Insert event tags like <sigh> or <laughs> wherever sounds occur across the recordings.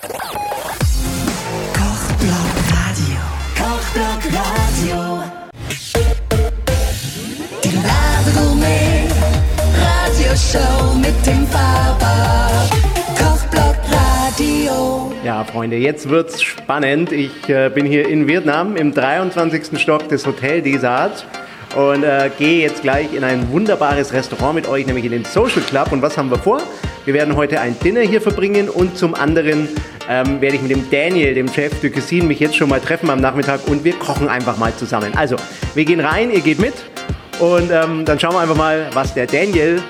Kochblock Radio. Kochblock Radio. Die Labegourmet Radioshow mit dem Faber. Kochblock Radio. Ja, Freunde, jetzt wird's spannend. Ich äh, bin hier in Vietnam im 23. Stock des Hotel Desart und äh, gehe jetzt gleich in ein wunderbares Restaurant mit euch, nämlich in den Social Club. Und was haben wir vor? Wir werden heute ein Dinner hier verbringen und zum anderen ähm, werde ich mit dem Daniel, dem Chef de Cuisine, mich jetzt schon mal treffen am Nachmittag und wir kochen einfach mal zusammen. Also, wir gehen rein, ihr geht mit und ähm, dann schauen wir einfach mal, was der Daniel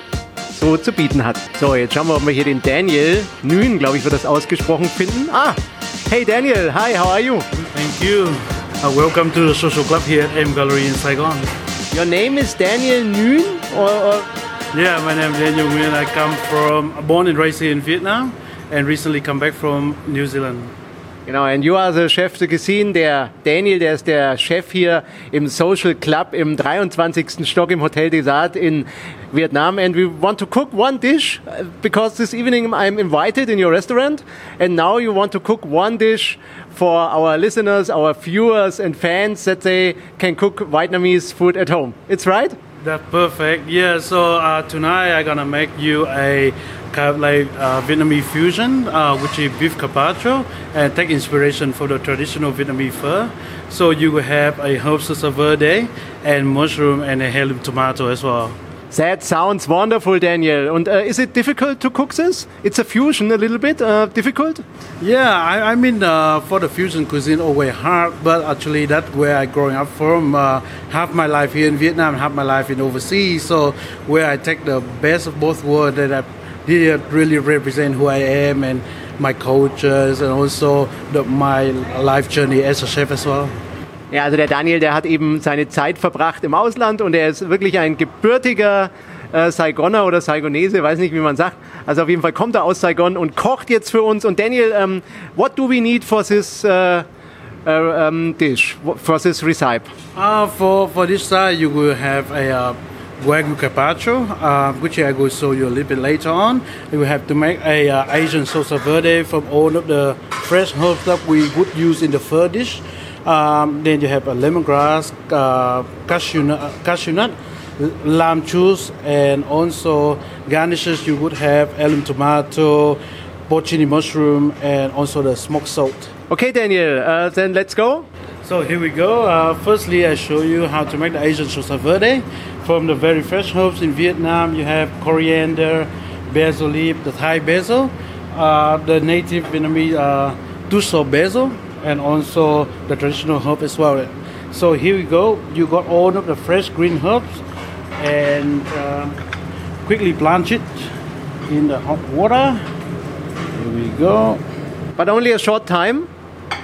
so zu bieten hat. So, jetzt schauen wir, ob wir hier den Daniel Nguyen, glaube ich, wird das ausgesprochen, finden. Ah, hey Daniel, hi, how are you? Thank you. Uh, welcome to the social club here at M Gallery in Saigon. Your name is Daniel Nguyen? Or, or Yeah, my name is Daniel Nguyen. I come from born and raised here in Vietnam, and recently come back from New Zealand. Genau, and you are the Chef de Cuisine. Der Daniel, der ist der Chef hier im Social Club im 23. Stock im Hotel Desart in Vietnam. And we want to cook one dish uh, because this evening I'm invited in your restaurant. And now you want to cook one dish for our listeners, our viewers and fans that they can cook Vietnamese food at home. It's right? That's perfect. Yeah. So uh, tonight I'm gonna make you a kind of like uh, Vietnamese fusion, uh, which is beef carpaccio, and take inspiration for the traditional Vietnamese pho. So you will have a herb sauce verde and mushroom and a heirloom tomato as well. That sounds wonderful, Daniel. And uh, is it difficult to cook this? It's a fusion, a little bit uh, difficult. Yeah, I, I mean, uh, for the fusion cuisine, always hard, but actually that's where I growing up from. Uh, half my life here in Vietnam, half my life in overseas. So where I take the best of both worlds that I did really represent who I am and my cultures and also the, my life journey as a chef as well. Ja, also der Daniel, der hat eben seine Zeit verbracht im Ausland und er ist wirklich ein gebürtiger äh, Saigoner oder Saigonese, weiß nicht, wie man sagt. Also auf jeden Fall kommt er aus Saigon und kocht jetzt für uns. Und Daniel, um, what do we need for this uh, uh, um, dish, for this recipe? Uh, for, for this side, you will have a uh, Wagyu carpaccio, uh, which I will show you a little bit later on. You will have to make a uh, Asian salsa verde from all of the fresh herbs that we would use in the pho dish. Um, then you have a lemongrass, uh, cashew, nut, cashew nut, lime juice, and also garnishes. You would have heirloom tomato, porcini mushroom, and also the smoked salt. Okay, Daniel, uh, then let's go. So here we go. Uh, firstly, I show you how to make the Asian salsa verde from the very fresh herbs in Vietnam. You have coriander, basil leaf, the Thai basil, uh, the native Vietnamese uh, basil, and also the traditional herb as well. So here we go. You got all of the fresh green herbs, and um, quickly blanch it in the hot water. Here we go. But only a short time.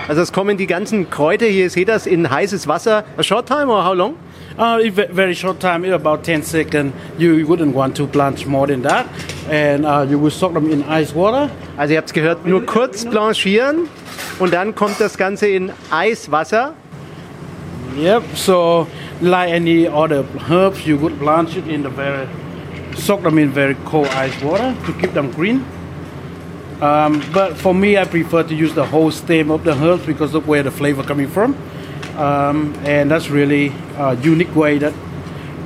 Also es kommen die ganzen Kräuter, hier seht das, in heißes Wasser. A short time or how long? Uh, very short time, about 10 seconds, you wouldn't want to blanch more than that. And uh, you will soak them in ice water. Also ihr habt es gehört, nur kurz blanchieren und dann kommt das Ganze in Eiswasser. Yep, so like any other herbs, you would blanch it in the very, soak them in very cold ice water to keep them green. Um, but for me, I prefer to use the whole stem of the herbs because of where the flavor coming from. Um, and that's really a unique way that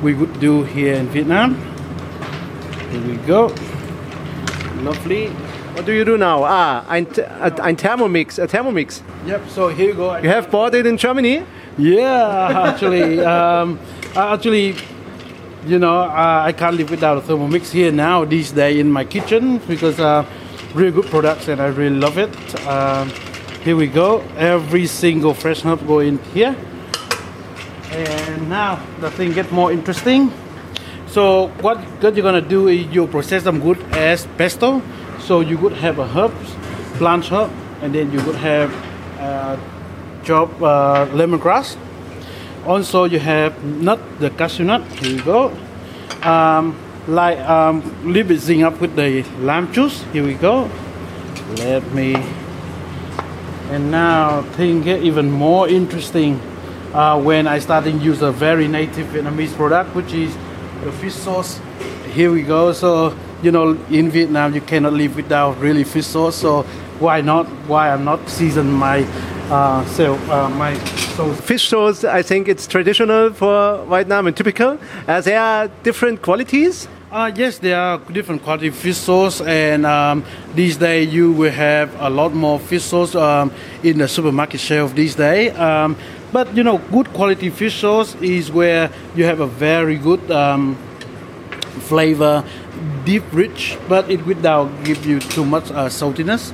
we would do here in Vietnam. Here we go. Lovely. What do you do now? Ah, ein, ein Thermomix, a Thermomix. Yep. So here you go. You have bought it in Germany? Yeah, <laughs> actually, um, actually, you know, uh, I can't live without a Thermomix here now these days in my kitchen because uh, really good products and I really love it. Um, here we go. Every single fresh herb go in here. And now the thing get more interesting. So what, what you're gonna do is you process them good as pesto. So you would have a herbs, blanch herb, and then you would have uh, chopped uh, lemongrass. Also, you have nut, the cashew nut. Here you go. Um, like um, little bit zing up with the lime juice. Here we go. Let me. And now things get even more interesting uh, when I started use a very native Vietnamese product, which is the fish sauce. Here we go. So you know, in Vietnam, you cannot live without really fish sauce. So why not? Why I'm not season my uh, self, uh, my. Fish sauce, I think it's traditional for Vietnam and typical. Uh, there are different qualities. Uh, yes, there are different quality fish sauce, and um, these days you will have a lot more fish sauce um, in the supermarket shelf these days. Um, but you know, good quality fish sauce is where you have a very good um, flavor, deep, rich, but it without give you too much uh, saltiness.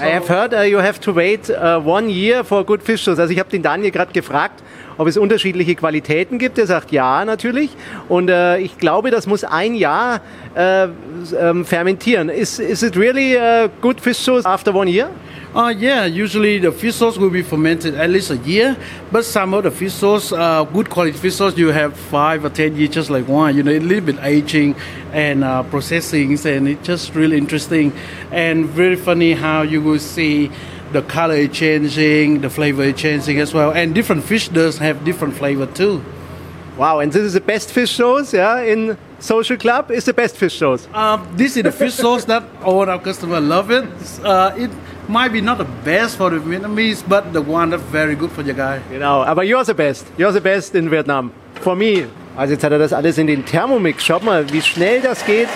I have heard uh, you have to wait uh, one year for good fish sauce. Also ich habe den Daniel gerade gefragt, ob es unterschiedliche Qualitäten gibt. Er sagt ja, natürlich. Und äh, ich glaube, das muss ein Jahr äh, ähm, fermentieren. Is, is it really uh, good fish sauce after one year? Uh, yeah, usually the fish sauce will be fermented at least a year, but some of the fish sauce, uh, good quality fish sauce, you have five or ten years, just like wine. You know, a little bit aging and uh, processing, and it's just really interesting and very funny how you will see the color is changing, the flavor is changing as well, and different fish does have different flavor too. Wow, and this is the best fish sauce, yeah, in Social Club is the best fish sauce. Um, this is the fish sauce that all our customers love it. Uh, it might be not the best for the Vietnamese, but the one that's very good for your guy. Genau, aber you're the best. You're the best in Vietnam. For me. Also jetzt hat er das alles in den Thermomix. Schaut mal, wie schnell das geht.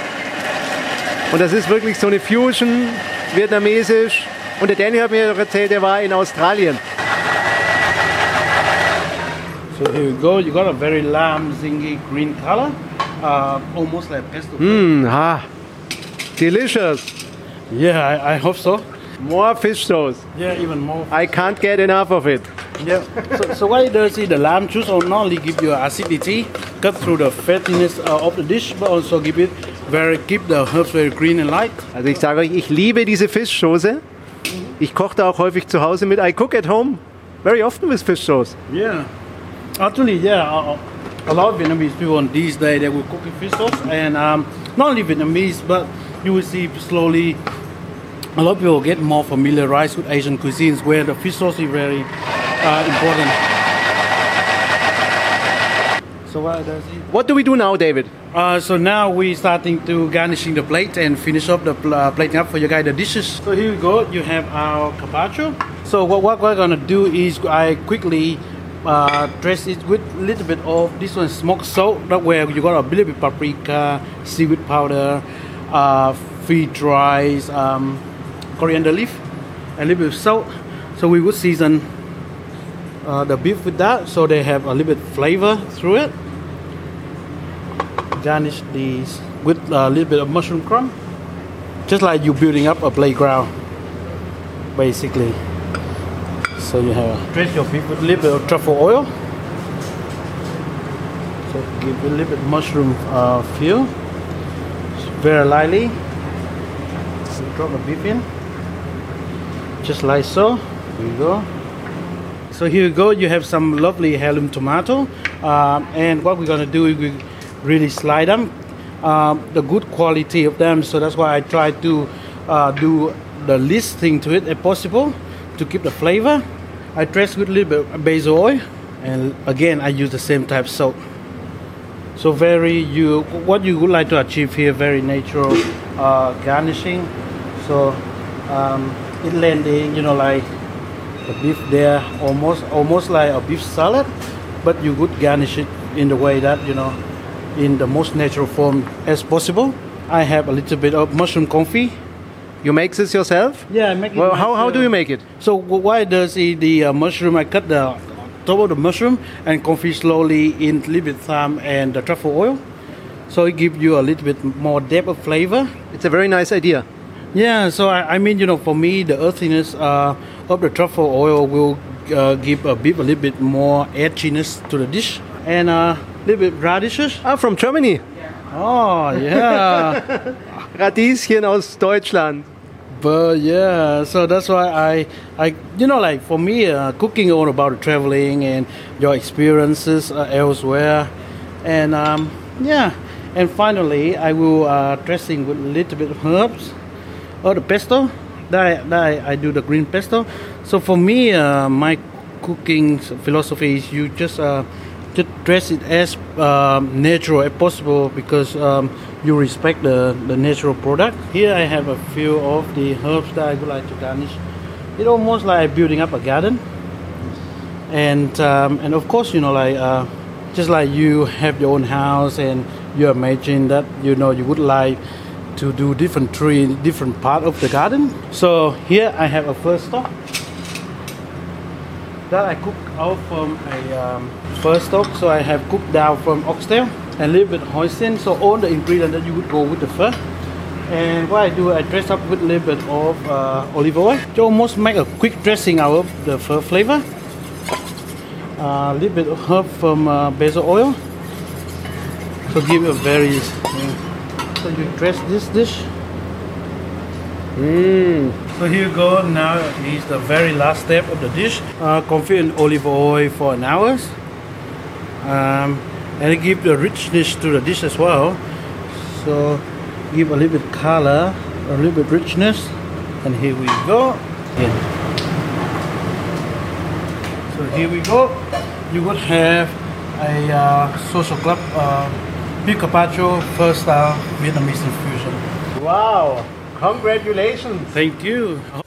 Und das ist wirklich so eine Fusion, vietnamesisch. Und der Danny hat mir erzählt, er war in Australien. So here you go. You got a very lamb zingy green color, uh, almost like pesto. Mmm, ha. Delicious. Yeah, I, I hope so. More fish sauce. Yeah, even more. I can't get enough of it. Yeah. So, so it does is the lamb juice not only give you acidity, cut through the fattiness uh, of the dish, but also give it very keep the herbs very green and light. Also ich sage euch, ich liebe diese Fischsoße. Ich koche da auch häufig zu Hause mit. I cook at home very often with fish sauce. Yeah. Actually, yeah. Uh, a lot of Vietnamese people on these days they will cook fish sauce, and um, not only Vietnamese, but you will see slowly a lot of people get more familiarized with Asian cuisines where the fish sauce is very uh, important. So what does it? What do we do now, David? Uh, so now we're starting to garnishing the plate and finish up the pl- uh, plating up for you guys the dishes. So here we go. You have our carpaccio. So what, what we're gonna do is I quickly uh, dress it with a little bit of this one smoked salt. That where you got a little bit paprika, seaweed powder, uh, freeze rice, um, coriander leaf, a little bit of salt. So we would season uh, the beef with that, so they have a little bit flavor through it. Garnish these with a little bit of mushroom crumb just like you're building up a playground basically. So you have dress your beef with a little bit of truffle oil. So give a little bit mushroom uh, feel very lightly. Drop the beef in just like so. Here you go. So here you go. You have some lovely heirloom tomato. Um, and what we're to do is we really slide them um, the good quality of them. So that's why i try to uh, do the least thing to it if possible to keep the flavor. I dress with a little bit basil oil. And again i use the same type salt. So very you what you would like to achieve here very natural uh, garnishing. So um, it landing you know like the beef there almost almost like a beef salad but you would garnish it in the way that you know in the most natural form as possible i have a little bit of mushroom confit You make this yourself? yeah I make it Well, how, how do you make it? so why does is the uh, mushroom i cut the top of the mushroom and confit slowly in a little bit thyme and the truffle oil so it gives you a little bit more depth of flavor It's a very nice idea. Yeah, so I, I mean, you know, for me, the earthiness uh, of the truffle oil will uh, give a bit, a little bit more edginess to the dish, and a little bit radishes. Ah, from Germany. Oh yeah, <laughs> Radieschen aus Deutschland. but yeah, so that's why I, I, you know, like for me, uh, cooking all about traveling and your experiences uh, elsewhere, and um, yeah, and finally, I will uh, dressing with a little bit of herbs or the pesto. That I, that I, do the green pesto. So for me, uh, my cooking philosophy is you just uh, dress it as um, natural as possible because um, you respect the, the natural product. Here I have a few of the herbs that I would like to garnish. It's almost like building up a garden. And um, and of course, you know, like uh, just like you have your own house and you imagine that you know you would like to do different tree in different part of the garden. So here I have a pho stock that I cook out from a um, pho stock. So I have cooked down from oxtail and a little bit hoisin. So all the ingredients that you would go with the pho. And what I do, I dress up with a little bit of uh, olive oil to almost make a quick dressing out of the pho flavor. A little bit of herb from uh, basil oil. to give a very. So you dress this dish. Mm. So here you go. Now is the very last step of the dish. Uh, confit in olive oil for an hour. Um, and it give the richness to the dish as well. So give a little bit color, a little bit richness. And here we go. Yeah. So here we go. You would have a uh, social club uh, beef carpaccio pho style Vietnamese infusion. Wow! Congratulations! Thank you.